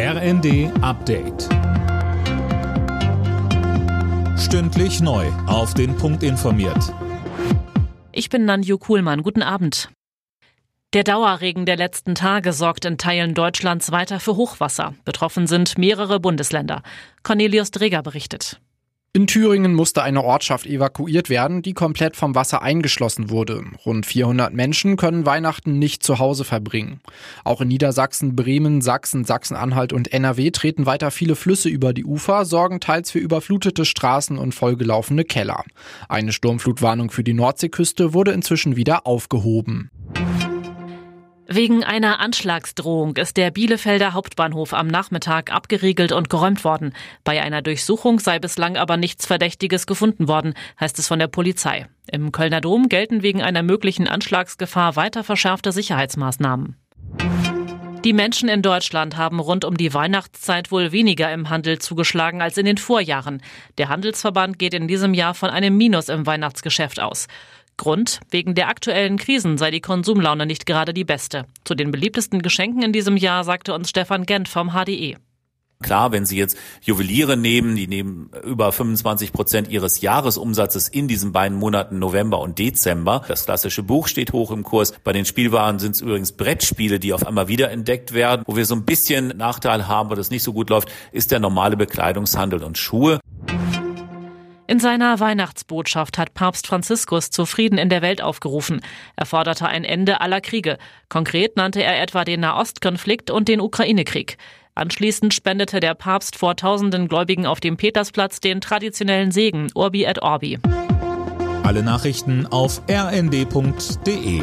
RND Update. Stündlich neu. Auf den Punkt informiert. Ich bin Nanju Kuhlmann. Guten Abend. Der Dauerregen der letzten Tage sorgt in Teilen Deutschlands weiter für Hochwasser. Betroffen sind mehrere Bundesländer. Cornelius Dreger berichtet. In Thüringen musste eine Ortschaft evakuiert werden, die komplett vom Wasser eingeschlossen wurde. Rund 400 Menschen können Weihnachten nicht zu Hause verbringen. Auch in Niedersachsen, Bremen, Sachsen, Sachsen-Anhalt und NRW treten weiter viele Flüsse über die Ufer, sorgen teils für überflutete Straßen und vollgelaufene Keller. Eine Sturmflutwarnung für die Nordseeküste wurde inzwischen wieder aufgehoben. Wegen einer Anschlagsdrohung ist der Bielefelder Hauptbahnhof am Nachmittag abgeriegelt und geräumt worden. Bei einer Durchsuchung sei bislang aber nichts Verdächtiges gefunden worden, heißt es von der Polizei. Im Kölner Dom gelten wegen einer möglichen Anschlagsgefahr weiter verschärfte Sicherheitsmaßnahmen. Die Menschen in Deutschland haben rund um die Weihnachtszeit wohl weniger im Handel zugeschlagen als in den Vorjahren. Der Handelsverband geht in diesem Jahr von einem Minus im Weihnachtsgeschäft aus. Grund, wegen der aktuellen Krisen sei die Konsumlaune nicht gerade die beste. Zu den beliebtesten Geschenken in diesem Jahr sagte uns Stefan Gent vom HDE. Klar, wenn Sie jetzt Juweliere nehmen, die nehmen über 25 Prozent Ihres Jahresumsatzes in diesen beiden Monaten November und Dezember. Das klassische Buch steht hoch im Kurs. Bei den Spielwaren sind es übrigens Brettspiele, die auf einmal wieder entdeckt werden. Wo wir so ein bisschen Nachteil haben, wo das nicht so gut läuft, ist der normale Bekleidungshandel und Schuhe. In seiner Weihnachtsbotschaft hat Papst Franziskus zu Frieden in der Welt aufgerufen. Er forderte ein Ende aller Kriege. Konkret nannte er etwa den Nahostkonflikt und den Ukraine-Krieg. Anschließend spendete der Papst vor tausenden Gläubigen auf dem Petersplatz den traditionellen Segen Urbi et Orbi. Alle Nachrichten auf rnd.de